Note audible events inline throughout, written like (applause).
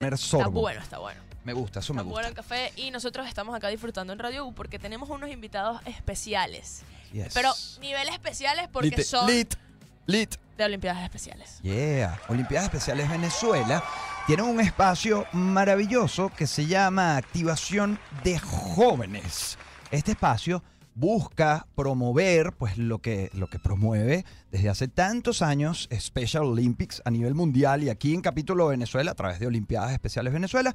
Está sorbo. bueno, está bueno. Me gusta, eso me gusta. bueno el café y nosotros estamos acá disfrutando en Radio U porque tenemos unos invitados especiales. Yes. Pero nivel especiales porque son lit, lit. de Olimpiadas Especiales. Yeah. Olimpiadas Especiales Venezuela tiene un espacio maravilloso que se llama Activación de Jóvenes. Este espacio busca promover pues lo que lo que promueve desde hace tantos años Special Olympics a nivel mundial y aquí en Capítulo Venezuela a través de Olimpiadas Especiales Venezuela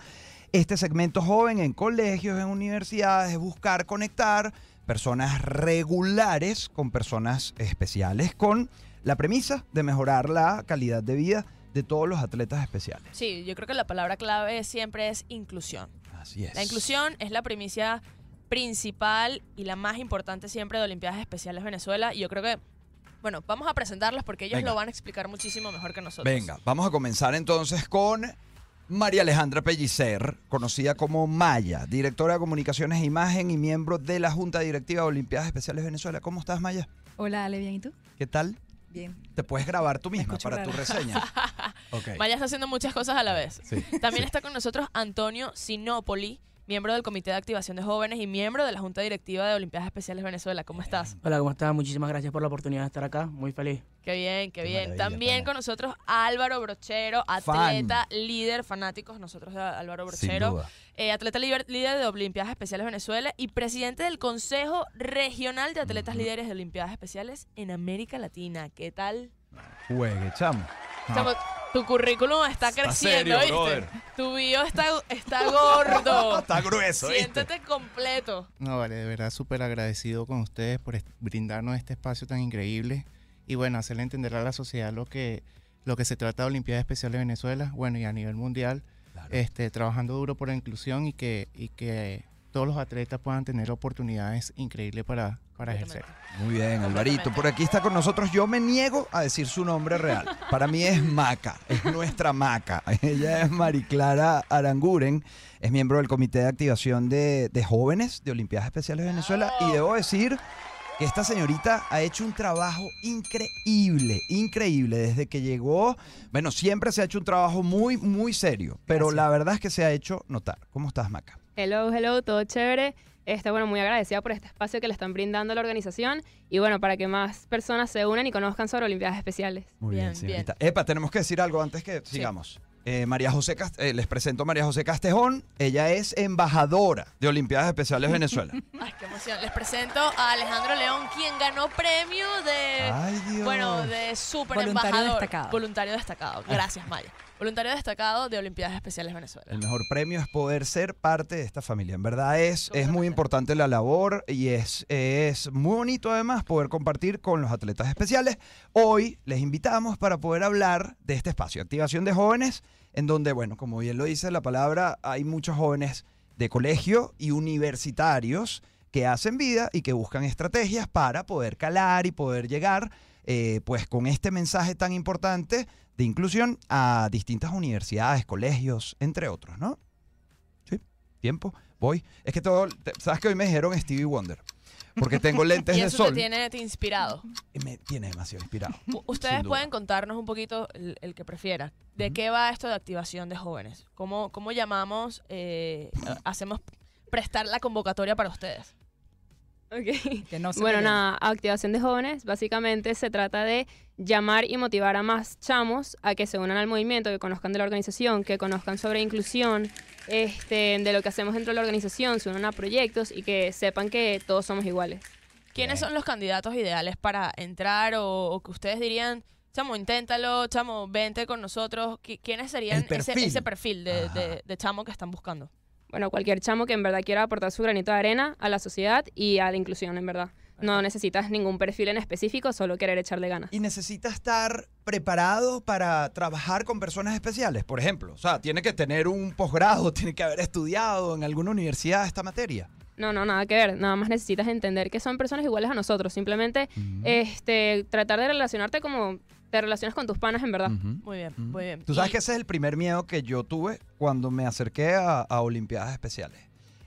este segmento joven en colegios, en universidades, es buscar conectar personas regulares con personas especiales con la premisa de mejorar la calidad de vida de todos los atletas especiales. Sí, yo creo que la palabra clave siempre es inclusión. Así es. La inclusión es la primicia principal y la más importante siempre de Olimpiadas Especiales Venezuela. Y yo creo que, bueno, vamos a presentarlas porque ellos Venga. lo van a explicar muchísimo mejor que nosotros. Venga, vamos a comenzar entonces con María Alejandra Pellicer, conocida como Maya, directora de comunicaciones e imagen y miembro de la Junta Directiva de Olimpiadas Especiales Venezuela. ¿Cómo estás, Maya? Hola, Ale, ¿bien y tú? ¿Qué tal? Bien. Te puedes grabar tú misma para tu reseña. (laughs) Maya está haciendo muchas cosas a la vez. Sí. También está con nosotros Antonio Sinopoli, miembro del Comité de Activación de Jóvenes y miembro de la Junta Directiva de Olimpiadas Especiales Venezuela. ¿Cómo estás? Hola, ¿cómo estás? Muchísimas gracias por la oportunidad de estar acá. Muy feliz. Qué bien, qué, Qué bien. También pana. con nosotros Álvaro Brochero, atleta, líder, fanáticos nosotros de Álvaro Brochero. Eh, atleta líder, líder de Olimpiadas Especiales Venezuela y presidente del Consejo Regional de Atletas Líderes de Olimpiadas Especiales en América Latina. ¿Qué tal? Juegue, chamo. Chamo, tu currículum está Está creciendo, serio, ¿viste? brother. Tu bio está, está gordo. (laughs) Está grueso, ¿viste? Siéntete completo. No, vale, de verdad súper agradecido con ustedes por brindarnos este espacio tan increíble y bueno, hacerle entender a la sociedad lo que, lo que se trata de Olimpiadas Especiales de Venezuela, bueno, y a nivel mundial, Claro. este, trabajando duro por la inclusión y que, y que todos los atletas puedan tener oportunidades increíbles para, para ejercer. Muy bien, Alvarito. Por aquí está con nosotros. Yo me niego a decir su nombre real. Para mí es Maca, es nuestra Maca. (laughs) Ella es Mariclara Aranguren, es miembro del Comité de Activación de, de Jóvenes de Olimpiadas Especiales de Venezuela. Y debo decir que esta señorita ha hecho un trabajo increíble, increíble. Desde que llegó, bueno, siempre se ha hecho un trabajo muy, muy serio. Pero Gracias. la verdad es que se ha hecho notar. ¿Cómo estás, Maca? Hello, hello, todo chévere. Este, bueno, muy agradecida por este espacio que le están brindando a la organización y bueno, para que más personas se unan y conozcan sobre Olimpiadas Especiales. Muy bien, Bien, señorita. Epa, tenemos que decir algo antes que sigamos. Eh, María José Cast- eh, les presento a María José Castejón. Ella es embajadora de Olimpiadas Especiales Venezuela. (laughs) Ay, qué emoción. Les presento a Alejandro León, quien ganó premio de, Ay, Dios. bueno, de super Voluntario embajador. destacado. Voluntario destacado. Gracias, Maya. Voluntario destacado de Olimpiadas Especiales Venezuela. El mejor premio es poder ser parte de esta familia. En verdad es, es muy importante la labor y es, es muy bonito además poder compartir con los atletas especiales. Hoy les invitamos para poder hablar de este espacio, activación de jóvenes, en donde, bueno, como bien lo dice la palabra, hay muchos jóvenes de colegio y universitarios que hacen vida y que buscan estrategias para poder calar y poder llegar, eh, pues con este mensaje tan importante de inclusión a distintas universidades, colegios, entre otros, ¿no? Sí, tiempo, voy. Es que todo, ¿sabes que hoy me dijeron Stevie Wonder? Porque tengo (laughs) lentes Y de eso sol te tiene te inspirado. me tiene demasiado inspirado. Ustedes pueden contarnos un poquito, el, el que prefiera, de qué va esto de activación de jóvenes. ¿Cómo, cómo llamamos, eh, (laughs) hacemos prestar la convocatoria para ustedes? Ok. (laughs) Que no se Bueno, peleen. nada, activación de jóvenes básicamente se trata de llamar y motivar a más chamos a que se unan al movimiento, que conozcan de la organización, que conozcan sobre inclusión, este, de lo que hacemos dentro de la organización, se unan a proyectos y que sepan que todos somos iguales. ¿Quiénes Bien. son los candidatos ideales para entrar o, o que ustedes dirían, chamo, inténtalo, chamo, vente con nosotros? ¿Qui- ¿Quiénes serían El ese, perfil. ese perfil de, de- de chamo que están buscando? Bueno, cualquier chamo que en verdad quiera aportar su granito de arena a la sociedad y a la inclusión, en verdad. No necesitas ningún perfil en específico, solo querer echarle ganas. Y necesita estar preparado para trabajar con personas especiales, por ejemplo. O sea, tiene que tener un posgrado, (laughs) tiene que haber estudiado en alguna universidad esta materia. No, no, nada que ver. Nada más necesitas entender que son personas iguales a nosotros. Simplemente este, tratar de relacionarte como te relacionas con tus panas, en verdad. Ujú. Muy bien, Ujú. muy bien. Tú sabes Y- que ese es el primer miedo que yo tuve cuando me acerqué a, a Olimpiadas Especiales.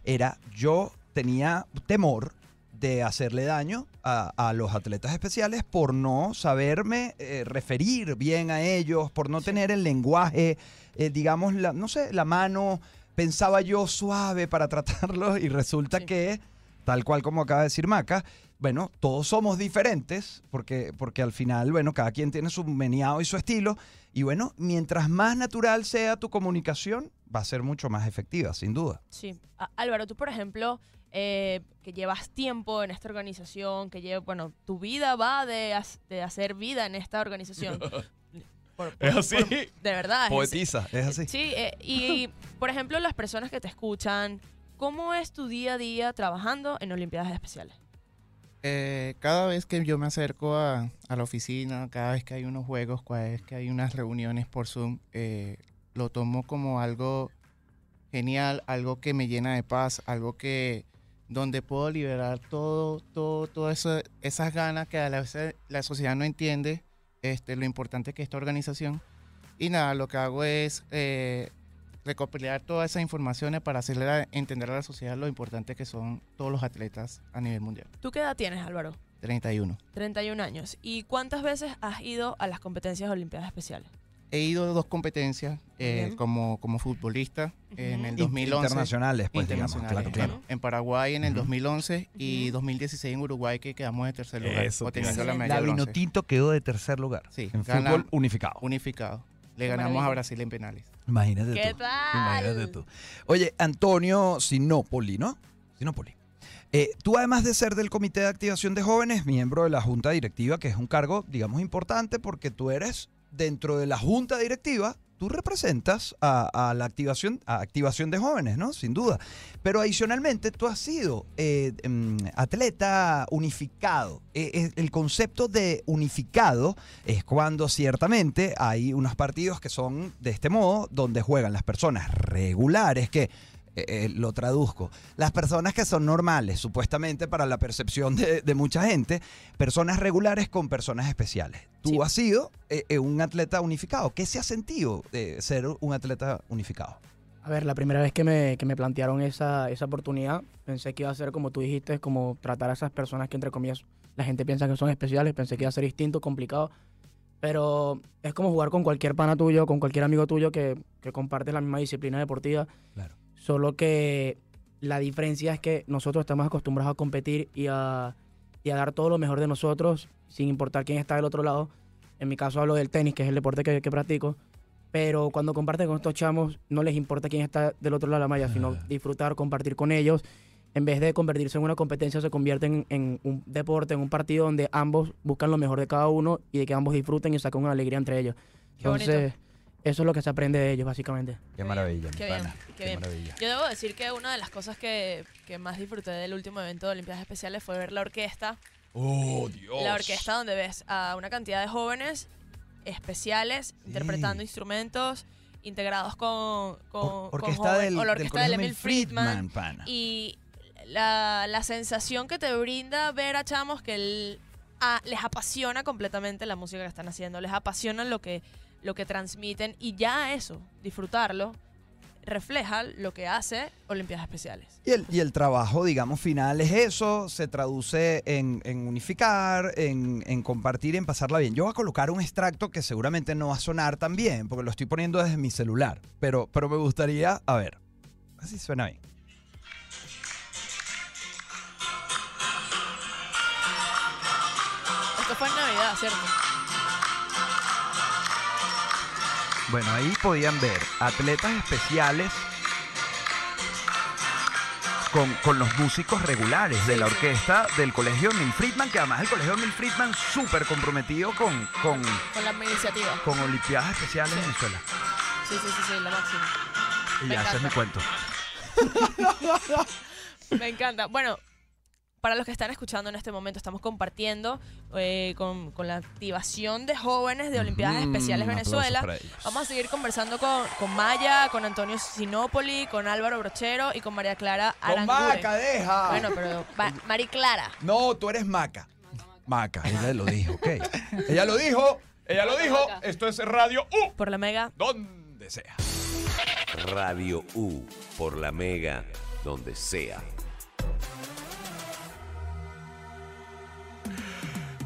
Era, yo tenía temor de hacerle daño a, a los atletas especiales por no saberme eh, referir bien a ellos, por no tener el lenguaje, eh, digamos, la, no sé, la mano, pensaba yo suave para (laughs) tratarlos y resulta Sí. que, tal cual como acaba de decir Maca, bueno, todos somos diferentes porque, porque al final, bueno, cada quien tiene su meneado y su estilo. Y bueno, mientras más natural sea tu comunicación, va a ser mucho más efectiva, sin duda. Sí. Álvaro, tú, por ejemplo, eh, que llevas tiempo en esta organización, que lleva, bueno, tu vida va de, de hacer vida en esta organización. Por- (laughs) por- Es así. por- de verdad. es- Poetiza, es así. Sí, eh, y por ejemplo, las personas que te escuchan, ¿cómo es tu día a día trabajando en Olimpiadas Especiales? Eh, cada vez que yo me acerco a, la oficina, cada vez que hay unos juegos, cada vez que hay unas reuniones por Zoom, eh, lo tomo como algo genial, algo que me llena de paz, algo que donde puedo liberar todo, todo, todo esas ganas que a la vez la sociedad no entiende, este, lo importante que es esta organización. Y nada, lo que hago es eh, recopilar todas esas informaciones para hacerle a- entender a la sociedad lo importante que son todos los atletas a nivel mundial. ¿Tú qué edad tienes, Álvaro? 31. 31 años. ¿Y cuántas veces has ido a las competencias de Olimpiadas Especiales? He ido a dos competencias eh, como, como futbolista en el Ujú. 2011. Internacionales, pues, digamos, internacionales, claro, claro. En Paraguay en el Ujú. 2011 y Ujú. 2016 en Uruguay que quedamos en tercer lugar, Eso la La. Vinotinto quedó de tercer lugar Sí, en gana- fútbol unificado. unificado. Le ganamos a. Brasil en penales. Imagínate ¿Qué tú. tal? Imagínate tú. Oye, Antonio Sinopoli, ¿no? Sinopoli. Eh, tú, además de ser del Comité de Activación de Jóvenes, miembro de la Junta Directiva, que es un cargo, digamos, importante porque tú eres dentro de la Junta Directiva, tú representas a, la activación, a activación de jóvenes, ¿no? Sin duda. Pero adicionalmente, tú has sido eh, em, atleta unificado. Eh, eh, el concepto de unificado es cuando ciertamente hay unos partidos que son de este modo, donde juegan las personas regulares que... eh, eh, lo traduzco. Las personas que son normales, supuestamente para la percepción de, de mucha gente, personas regulares con personas especiales. Tú Sí. has sido eh, eh, un atleta unificado. ¿Qué se ha sentido de ser un atleta unificado? A ver, la primera vez que me, que me plantearon esa, esa oportunidad, pensé que iba a ser como tú dijiste, como tratar a esas personas que entre comillas la gente piensa que son especiales, pensé que iba a ser distinto, complicado, pero es como jugar con cualquier pana tuyo, con cualquier amigo tuyo que, que compartes la misma disciplina deportiva, Claro. Solo que la diferencia es que nosotros estamos acostumbrados a competir y a, y a dar todo lo mejor de nosotros, sin importar quién está del otro lado. En mi caso hablo del tenis, que es el deporte que, que practico. Pero cuando comparten con estos chamos, no les importa quién está del otro lado de la malla, sino disfrutar, compartir con ellos. En vez de convertirse en una competencia, se convierten en, un deporte, en un partido donde ambos buscan lo mejor de cada uno y de que ambos disfruten y saquen una alegría entre ellos. Qué bonito. Eso es lo que se aprende de ellos, básicamente. Qué bien, maravilla, mi qué bien, pana. qué bien. maravilla. Yo debo decir que una de las cosas que, que más disfruté del último evento de Olimpiadas Especiales fue ver la orquesta. Oh, Dios. La orquesta donde ves a una cantidad de jóvenes especiales interpretando instrumentos integrados con, con, Or- con joven- del, o la orquesta del Emil Friedman. pana. Y la, la sensación que te brinda ver a chamos que el- a- les apasiona completamente la música que están haciendo, les apasiona lo que, lo que transmiten y ya eso, disfrutarlo, refleja lo que hace Olimpiadas Especiales. Y el, y el trabajo, digamos, final es eso, se traduce en, en unificar, en, en compartir, en pasarla bien. Yo voy a colocar un extracto que seguramente no va a sonar tan bien, porque lo estoy poniendo desde mi celular, pero, pero me gustaría, a ver, así suena bien. Esto fue en Navidad, ¿cierto? Bueno, ahí podían ver atletas especiales con, con los músicos regulares de la orquesta del Colegio Emil Friedman, que además el Colegio Emil Friedman súper comprometido con, con, Con la iniciativa. con Olimpiadas Especiales en Venezuela. Sí, sí, sí, sí, la máxima. Y Me ya ese es mi cuento. (laughs) Me encanta. Bueno, para los que están escuchando en este momento, estamos compartiendo eh, con, con la activación de jóvenes de Olimpiadas Mm, Especiales Venezuela. Vamos a seguir conversando con, con Maya, con Antonio Sinopoli, con Álvaro Brochero y con María Clara Con Aranguren. Maca, deja. Bueno, pero Mari Clara. No, tú eres Maca. Maca, ella lo dijo, ok. (laughs) ella lo dijo, ella lo dijo. Maca. Esto es Radio U, Por la Mega. donde sea. Radio U por la Mega, donde sea.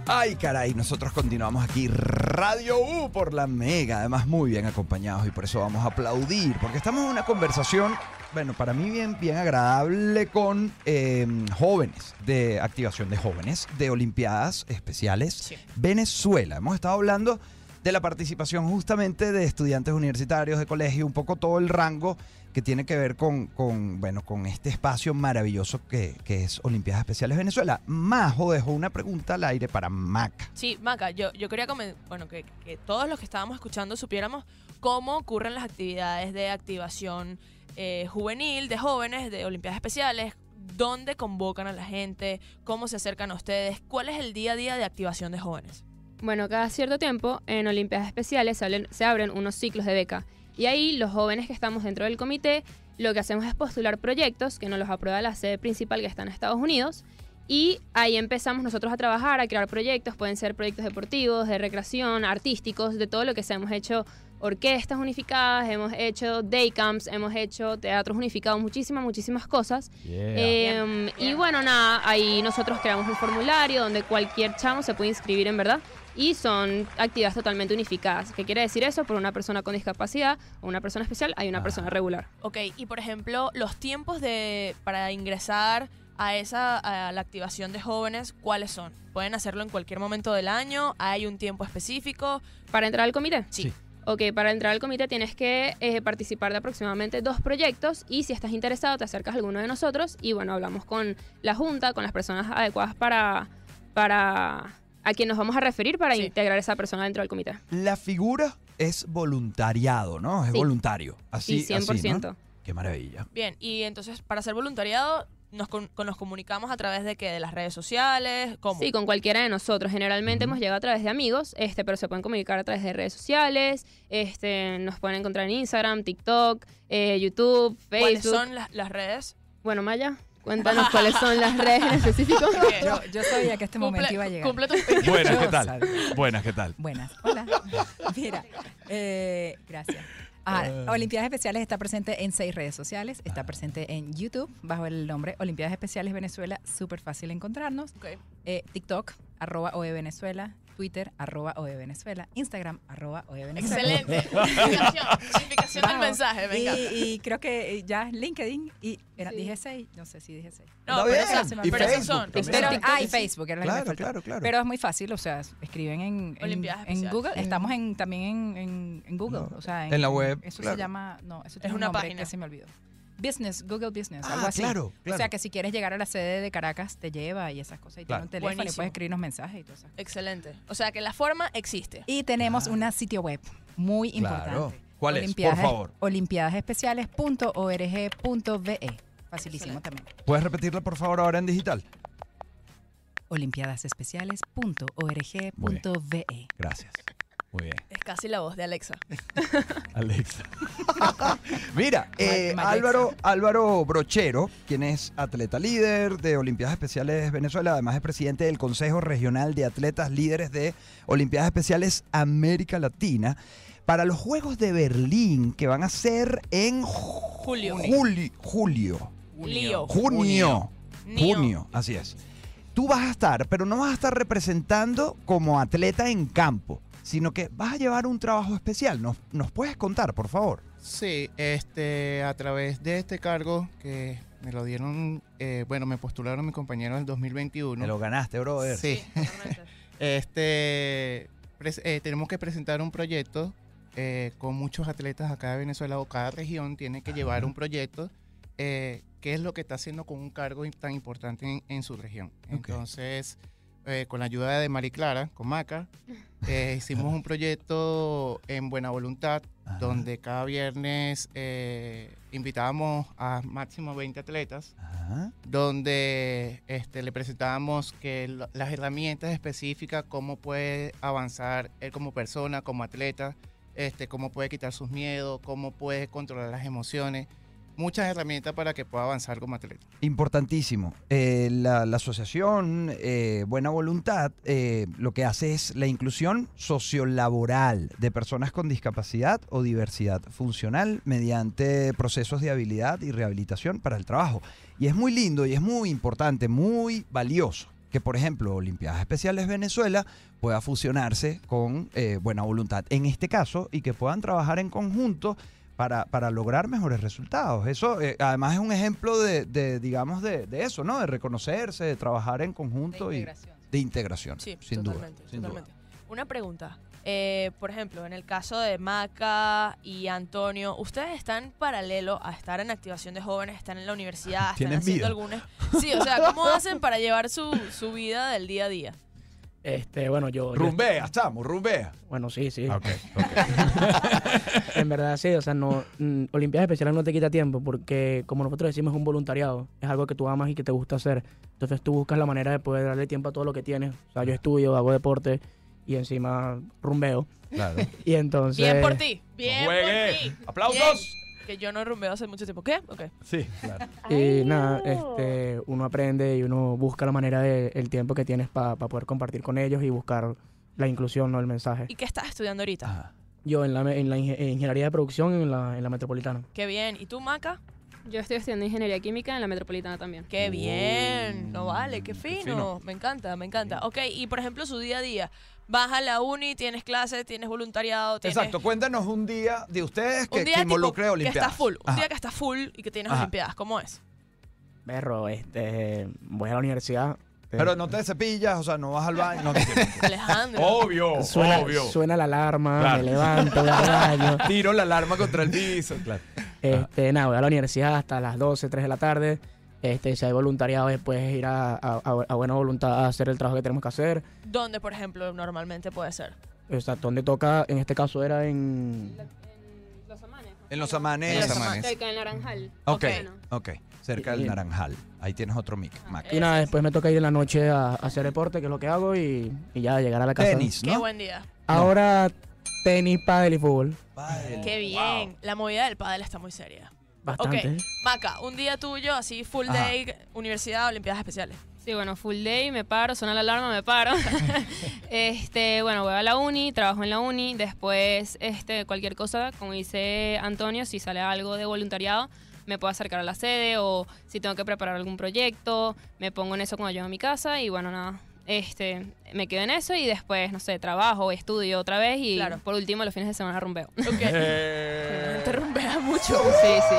Ay, caray, nosotros continuamos aquí Radio U por la Mega, además muy bien acompañados y por eso vamos a aplaudir, porque estamos en una conversación, bueno, para mí bien, bien agradable con eh, jóvenes, de activación de jóvenes, de Olimpiadas Especiales Sí. Venezuela. Hemos estado hablando de la participación justamente de estudiantes universitarios, de colegio, un poco todo el rango que tiene que ver con, con, bueno, con este espacio maravilloso que, que es Olimpiadas Especiales Venezuela. Majo dejó una pregunta al aire para Mac. Sí, Maca, yo, yo quería bueno, que, que todos los que estábamos escuchando supiéramos cómo ocurren las actividades de activación eh, juvenil, de jóvenes, de Olimpiadas Especiales, dónde convocan a la gente, cómo se acercan a ustedes, cuál es el día a día de activación de jóvenes. Bueno, cada cierto tiempo en Olimpiadas Especiales se abren, se abren unos ciclos de beca. Y ahí los jóvenes que estamos dentro del comité, lo que hacemos es postular proyectos que nos los aprueba la sede principal que está en Estados Unidos. Y ahí empezamos nosotros a trabajar, a crear proyectos. Pueden ser proyectos deportivos, de recreación, artísticos, de todo lo que sea. Hemos hecho orquestas unificadas, hemos hecho day camps, hemos hecho teatros unificados, muchísimas, muchísimas cosas. Eh, y bueno, nada, ahí nosotros creamos un formulario donde cualquier chamo se puede inscribir en verdad. Y son actividades totalmente unificadas. ¿Qué quiere decir eso? Por una persona con discapacidad o una persona especial hay una Ah. persona regular. Ok, y por ejemplo, los tiempos de para ingresar a esa a la activación de jóvenes, ¿cuáles son? ¿Pueden hacerlo en cualquier momento del año? ¿Hay un tiempo específico? ¿Para entrar al comité? Sí. Sí. Ok, para entrar al comité tienes que eh, participar de aproximadamente dos proyectos y si estás interesado te acercas a alguno de nosotros y bueno, hablamos con la junta, con las personas adecuadas para, para a quien nos vamos a referir para Sí. integrar a esa persona dentro del comité. La figura es voluntariado, ¿no? Es Sí. voluntario. Así, Sí, así, 100%. ¿no? Qué maravilla. Bien, y entonces para hacer voluntariado nos, con- con- nos comunicamos a través de que de las redes sociales, ¿cómo? Sí, con cualquiera de nosotros. Generalmente hemos llegado a través de amigos, este, pero se pueden comunicar a través de redes sociales. Este, nos pueden encontrar en Instagram, TikTok, eh, YouTube, ¿Cuáles Facebook. son las, las redes? Bueno, Maya, cuéntanos cuáles son las redes en específico. (laughs) Yo, yo sabía que este momento Cumple- iba a llegar. cumple tus- Buenas, ¿qué tal? sabía. Buenas, ¿qué tal? Buenas. Hola. (laughs) Mira, eh, gracias. Ah, Olimpiadas Especiales está presente en seis redes sociales. Está presente en YouTube bajo el nombre Olimpiadas Especiales Venezuela. Súper fácil encontrarnos. Eh, TikTok, arroba OE Venezuela. Twitter, arroba OE Venezuela. Instagram, arroba OE Venezuela. Excelente. (laughs) Unificación, unificación del mensaje, venga. Y, y creo que eh, ya LinkedIn y era, Sí. dije seis, no sé si dije seis. No, Está pero se me Y pero Facebook son. Pero, ah, y. Facebook, era la que me Claro, claro, claro. Pero es muy fácil, o sea, escriben en, en, en. Google. Sí. Estamos en, también en, en, en Google, No, o sea, en la web, Eso claro. se llama, no, eso tiene Es un una nombre página. que se me olvidó. Business, Google Business, Ah, algo así. claro, claro. O sea, que si quieres llegar a la sede de Caracas, te lleva y esas cosas. Y Claro. tiene un teléfono y puedes escribirnos mensajes y todo eso. Excelente. O sea que la forma existe. Y tenemos Claro. una sitio web muy Claro. importante. ¿Cuál es? Por Olimpiadas- favor. Olimpiadasespeciales.org.be. Facilísimo Excelente. también. ¿Puedes repetirla, por favor, ahora en digital? Olimpiadasespeciales.org.be. Gracias. Muy bien. Es casi la voz de Alexa. (laughs) Alexa. (laughs) Mira, eh, Ma-. Álvaro, Álvaro Brochero, quien es atleta líder de Olimpiadas Especiales Venezuela, además es presidente del Consejo Regional de Atletas Líderes de Olimpiadas Especiales América Latina, para los Juegos de Berlín que van a ser en Julio. Juli- julio. Lío. Junio. Nio. Junio, así es. Tú vas a estar, pero no vas a estar representando como atleta en campo, sino que vas a llevar un trabajo especial. ¿Nos, nos puedes contar, por favor? Sí, este, a través de este cargo que me lo dieron, eh, bueno, me postularon mis compañeros en el 2021. Me lo ganaste, brother. Sí. (laughs) Este, pres- eh, tenemos que presentar un proyecto eh, con muchos atletas acá de Venezuela o cada región tiene que llevar un proyecto. Eh, ¿Qué es lo que está haciendo con un cargo tan importante en, en su región? Entonces, eh, con la ayuda de Mari Clara, con Maca, eh, hicimos un proyecto en buena voluntad Ajá. donde cada viernes eh, invitábamos a máximo 20 atletas Ajá. donde este, le presentábamos que las herramientas específicas, cómo puede avanzar él como persona, como atleta, este, cómo puede quitar sus miedos, cómo puede controlar las emociones, muchas herramientas para que pueda avanzar como atleta. Importantísimo. Eh, la, la asociación eh, Buena Voluntad eh, lo que hace es la inclusión sociolaboral de personas con discapacidad o diversidad funcional mediante procesos de habilidad y rehabilitación para el trabajo. Y es muy lindo y es muy importante, muy valioso que, por ejemplo, Olimpiadas Especiales Venezuela pueda fusionarse con eh, Buena Voluntad en este caso y que puedan trabajar en conjunto para, para lograr mejores resultados. Eso eh, además es un ejemplo de, de, digamos, de, de eso, ¿no? De reconocerse, de trabajar en conjunto De y de integración. Sí, sin totalmente, duda. sin duda. Una pregunta. Eh, por ejemplo, en el caso de Maca y Antonio, ¿ustedes están paralelo a estar en activación de jóvenes, están en la universidad, (laughs) están ¿Tienen haciendo vida? algunas? Sí, o sea, ¿cómo hacen para llevar su, su vida del día a día? Este, bueno, yo... yo- Rumbea, estamos, rumbea. bueno, sí, sí. Ok, (laughs) En verdad, sí, o sea, no, mm, Olimpiadas Especiales no te quita tiempo porque, como nosotros decimos, es un voluntariado. Es algo que tú amas y que te gusta hacer. Entonces tú buscas la manera de poder darle tiempo a todo lo que tienes. O sea, yo estudio, hago deporte y encima rumbeo. Claro. (laughs) Y entonces... Bien por ti, bien por ti. ¡Aplausos! Bien. Que yo no rumbeo hace mucho tiempo. ¿Qué? Ok. Sí, claro. (laughs) Y nada, este, uno aprende y uno busca la manera de el tiempo que tienes para poder compartir con ellos y buscar la inclusión, no el mensaje. ¿Y qué estás estudiando ahorita? Ajá. Yo en la, en la inge- en ingeniería de producción en la, en la metropolitana. Qué bien. ¿Y tú, Maca? Yo estoy estudiando ingeniería química en la metropolitana también. Qué Oh, bien. No vale, qué fino. fino. Me encanta, me encanta. Ok, y por ejemplo, su día a día. Vas a la uni, tienes clases, tienes voluntariado, tienes... Exacto, cuéntanos un día de ustedes que, Un día que tipo, involucre que Olimpiadas. está full. Un día que está full y que tienes Ajá. olimpiadas. ¿Cómo es? Berro, este, voy a la universidad. eh, Pero no te cepillas, o sea, no vas al baño. No. (laughs) Alejandro. obvio, suena, obvio. suena la alarma, Claro. me levanto, voy al (laughs) baño. Tiro la alarma contra el piso, claro. Este, nada, voy a la universidad hasta las 12, 3 de la tarde. Este, si hay voluntariado, después ir a, a- buena voluntad a hacer el trabajo que tenemos que hacer. ¿Dónde, por ejemplo, normalmente puede ser? O sea, donde toca, en este caso era en... En Los Amanes. En los En amanes. Los Amanes. Cerca del Naranjal. Ok, Bueno. ok. Cerca del Naranjal. Ahí tienes otro mic. Mac. Y nada, después me toca ir en la noche a, a hacer deporte, que es lo que hago, y, y ya llegar a la casa. Tenis, Qué ¿no? buen día. Ahora, tenis, pádel y fútbol. Pádel. Qué bien. La movida del pádel está muy seria. Bastante. Ok, Maca, un día tuyo, así full Ajá. day, universidad, olimpiadas especiales. Sí, bueno, full day, me paro, suena la alarma, me paro. (laughs) (laughs) este, bueno, voy a la uni, trabajo en la uni, después este, cualquier cosa, como dice Antonio, si sale algo de voluntariado, me puedo acercar a la sede o si tengo que preparar algún proyecto, me pongo en eso cuando llego a mi casa y bueno, nada. Este, me quedo en eso y después, no sé, trabajo, estudio otra vez y Claro. por último los fines de semana rumbeo. Ok. Eh, Te rumbea mucho. Sí, sí.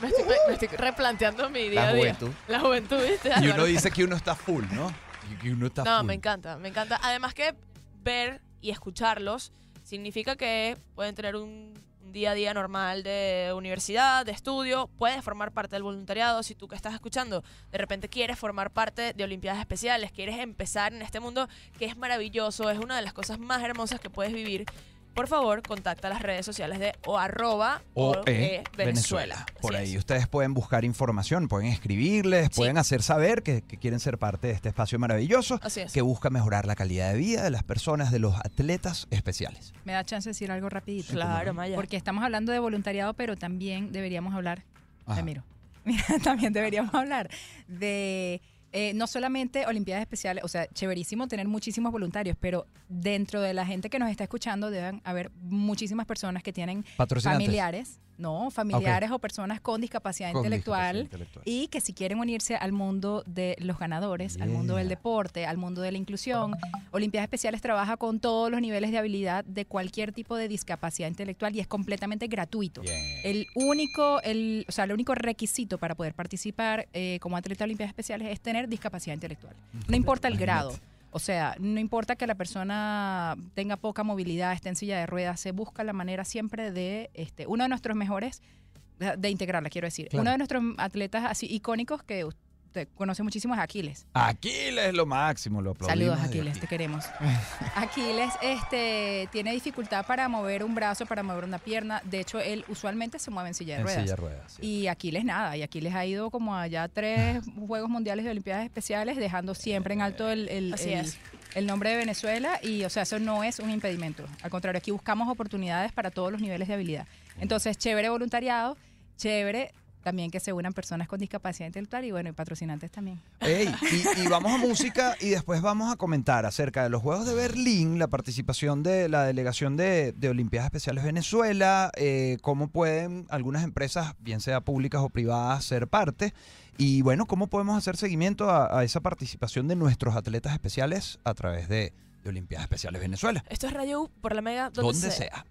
Me estoy, me estoy replanteando mi día La a día. juventud. La juventud, ¿viste? Y uno dice que uno está full, ¿no? Y que uno está No, full. me encanta, me encanta. Además que ver y escucharlos significa que pueden tener un, un día a día normal de universidad, de estudio, puedes formar parte del voluntariado. Si tú que estás escuchando de repente quieres formar parte de Olimpiadas Especiales, quieres empezar en este mundo que es maravilloso, es una de las cosas más hermosas que puedes vivir. Por favor, contacta las redes sociales de o arroba O o E E Venezuela. Por Así ahí es. ustedes pueden buscar información, pueden escribirles, Sí. pueden hacer saber que, que quieren ser parte de este espacio maravilloso Así es. que busca mejorar la calidad de vida de las personas, de los atletas especiales. Me da chance de decir algo rapidito. Claro, Maya. Porque estamos hablando de voluntariado, pero también deberíamos hablar, Ajá. te miro, (laughs) Mira, también deberíamos hablar de eh, no solamente Olimpiadas Especiales, o sea, chéverísimo tener muchísimos voluntarios, pero dentro de la gente que nos está escuchando deben haber muchísimas personas que tienen familiares, no, familiares o personas con discapacidad Con intelectual. discapacidad intelectual. Y que si quieren unirse al mundo de los ganadores, al mundo del deporte, al mundo de la inclusión, Olimpiadas Especiales trabaja con todos los niveles de habilidad de cualquier tipo de discapacidad intelectual y es completamente gratuito. El único, el, o sea, el único requisito para poder participar eh, como atleta de Olimpiadas Especiales es tener discapacidad intelectual. No importa el grado. O sea, no importa que la persona tenga poca movilidad, esté en silla de ruedas, se busca la manera siempre de, este, uno de nuestros mejores, de, integrarla, quiero decir. Claro. Uno de nuestros atletas así icónicos que usted conoce muchísimo es Aquiles. Aquiles es lo máximo, lo aplaudimos. Saludos, Aquiles, te queremos. (laughs) Aquiles este, tiene dificultad para mover un brazo, para mover una pierna. De hecho, él usualmente se mueve en silla de En ruedas. silla de ruedas. sí. Y Aquiles nada, y Aquiles ha ido como a ya tres (laughs) Juegos Mundiales de Olimpiadas Especiales, dejando siempre en alto el, el- Así el- es. el nombre de Venezuela. Y, o sea, eso no es un impedimento. Al contrario, aquí buscamos oportunidades para todos los niveles de habilidad. Entonces, chévere voluntariado, chévere también que se unan personas con discapacidad intelectual y bueno, y patrocinantes también. Y, (laughs) y vamos a música y después vamos a comentar acerca de los Juegos de Berlín, la participación de la delegación de, de Olimpiadas Especiales Venezuela, eh, cómo pueden algunas empresas, bien sea públicas o privadas, ser parte. Y bueno, cómo podemos hacer seguimiento a, a esa participación de nuestros atletas especiales a través de, de Olimpiadas Especiales Venezuela. Esto es Radio U por la Mega, donde, Donde sea. sea.